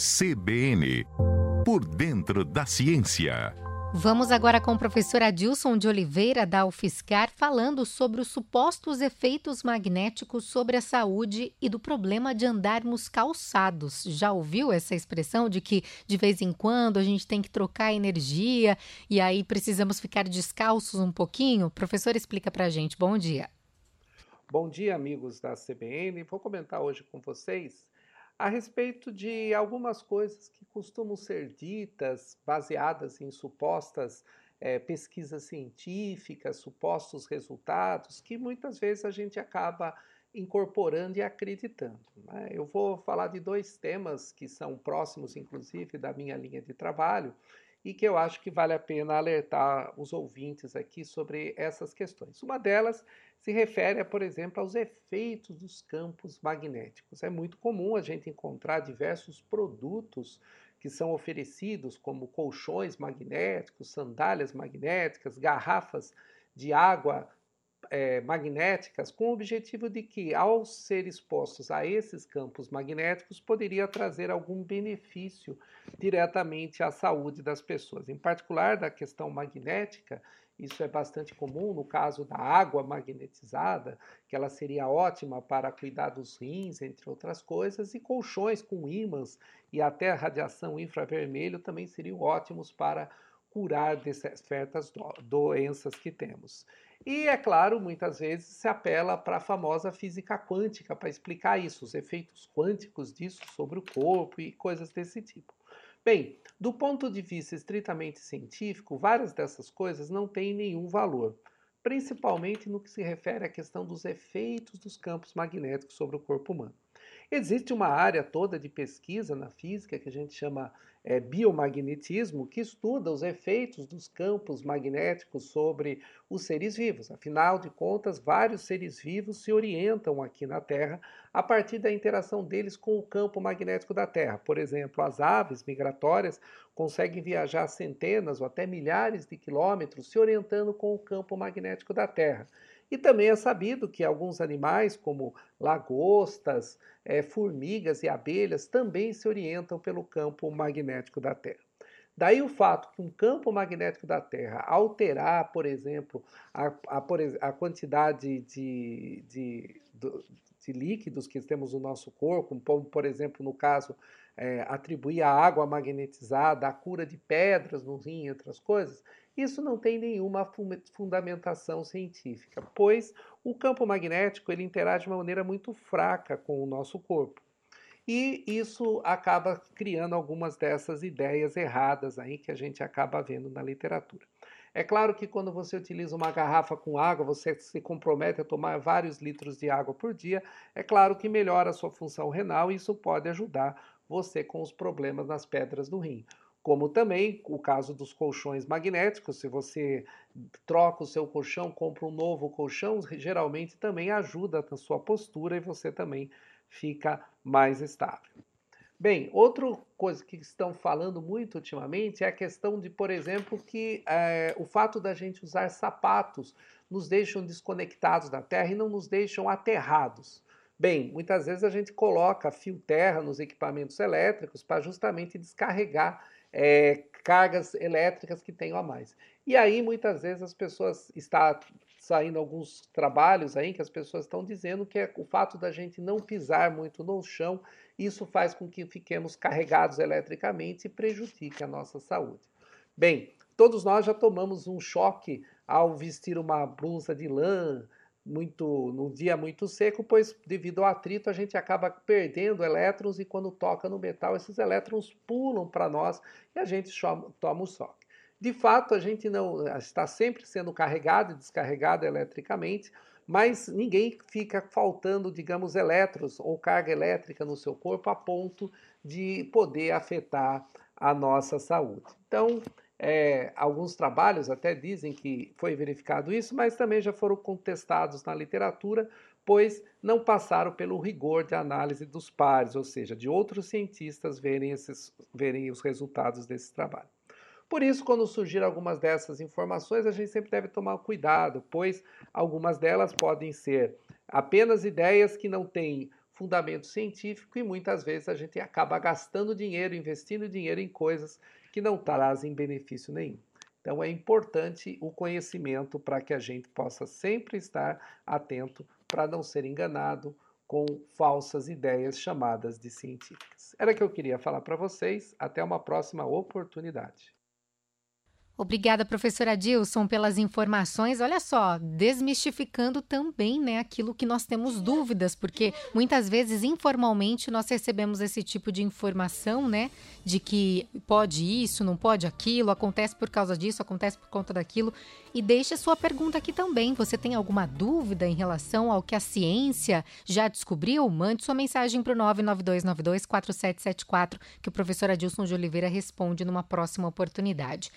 CBN Por Dentro da Ciência. Vamos agora com o professor Adilson de Oliveira, da UFSCar, falando sobre os supostos efeitos magnéticos sobre a saúde e do problema de andarmos calçados. Já ouviu essa expressão de que de vez em quando a gente tem que trocar energia e aí precisamos ficar descalços um pouquinho? O professor explica pra gente. Bom dia. Bom dia, amigos da CBN. Vou comentar hoje com vocês a respeito de algumas coisas que costumam ser ditas baseadas em supostas é, pesquisas científicas, supostos resultados, que muitas vezes a gente acaba incorporando e acreditando. Né? Eu vou falar de dois temas que são próximos, inclusive, da minha linha de trabalho e que eu acho que vale a pena alertar os ouvintes aqui sobre essas questões. Uma delas se refere, por exemplo, aos efeitos dos campos magnéticos. É muito comum a gente encontrar diversos produtos que são oferecidos, como colchões magnéticos, sandálias magnéticas, garrafas de água é, magnéticas, com o objetivo de que, ao ser expostos a esses campos magnéticos, poderia trazer algum benefício diretamente à saúde das pessoas. Em particular, da questão magnética, isso é bastante comum no caso da água magnetizada, que ela seria ótima para cuidar dos rins, entre outras coisas, e colchões com ímãs e até radiação infravermelho também seriam ótimos para curar de certas doenças que temos. E, é claro, muitas vezes se apela para a famosa física quântica para explicar isso, os efeitos quânticos disso sobre o corpo e coisas desse tipo. Bem, do ponto de vista estritamente científico, várias dessas coisas não têm nenhum valor, principalmente no que se refere à questão dos efeitos dos campos magnéticos sobre o corpo humano. Existe uma área toda de pesquisa na física que a gente chama é, biomagnetismo, que estuda os efeitos dos campos magnéticos sobre os seres vivos. Afinal de contas, vários seres vivos se orientam aqui na Terra a partir da interação deles com o campo magnético da Terra. Por exemplo, as aves migratórias conseguem viajar centenas ou até milhares de quilômetros se orientando com o campo magnético da Terra. E também é sabido que alguns animais, como lagostas, é, formigas e abelhas, também se orientam pelo campo magnético da Terra. Daí o fato que um campo magnético da Terra alterar, por exemplo, a, a, a quantidade de, de, de, líquidos que temos no nosso corpo, como por exemplo no caso é, atribuir a água magnetizada a cura de pedras no rim, outras coisas, isso não tem nenhuma fundamentação científica, pois o campo magnético ele interage de uma maneira muito fraca com o nosso corpo. E isso acaba criando algumas dessas ideias erradas aí que a gente acaba vendo na literatura. É claro que quando você utiliza uma garrafa com água, você se compromete a tomar vários litros de água por dia. É claro que melhora a sua função renal e isso pode ajudar você com os problemas nas pedras do rim como também o caso dos colchões magnéticos, se você troca o seu colchão, compra um novo colchão, geralmente também ajuda na sua postura e você também fica mais estável. Bem, outra coisa que estão falando muito ultimamente é a questão de, por exemplo, que é, o fato da gente usar sapatos nos deixam desconectados da Terra e não nos deixam aterrados. Bem, muitas vezes a gente coloca fio terra nos equipamentos elétricos para justamente descarregar é, cargas elétricas que tenham a mais. E aí, muitas vezes, as pessoas está saindo alguns trabalhos aí que as pessoas estão dizendo que é o fato da gente não pisar muito no chão, isso faz com que fiquemos carregados eletricamente e prejudique a nossa saúde. Bem, todos nós já tomamos um choque ao vestir uma blusa de lã, muito num dia muito seco, pois devido ao atrito a gente acaba perdendo elétrons e quando toca no metal esses elétrons pulam para nós e a gente toma o choque. De fato, a gente não está sempre sendo carregado e descarregado eletricamente, mas ninguém fica faltando, digamos, elétrons ou carga elétrica no seu corpo a ponto de poder afetar a nossa saúde. Então, é, alguns trabalhos até dizem que foi verificado isso, mas também já foram contestados na literatura, pois não passaram pelo rigor de análise dos pares, ou seja, de outros cientistas verem, esses, verem os resultados desse trabalho. Por isso, quando surgir algumas dessas informações, a gente sempre deve tomar cuidado, pois algumas delas podem ser apenas ideias que não têm fundamento científico e muitas vezes a gente acaba gastando dinheiro, investindo dinheiro em coisas que não trazem benefício nenhum. Então é importante o conhecimento para que a gente possa sempre estar atento para não ser enganado com falsas ideias chamadas de científicas. Era o que eu queria falar para vocês. Até uma próxima oportunidade. Obrigada, professora Dilson, pelas informações. Olha só, desmistificando também né, aquilo que nós temos dúvidas, porque muitas vezes, informalmente, nós recebemos esse tipo de informação, né? De que pode isso, não pode aquilo, acontece por causa disso, acontece por conta daquilo. E deixe a sua pergunta aqui também. Você tem alguma dúvida em relação ao que a ciência já descobriu? Mande sua mensagem para o 992924774, que o professor Adilson de Oliveira responde numa próxima oportunidade.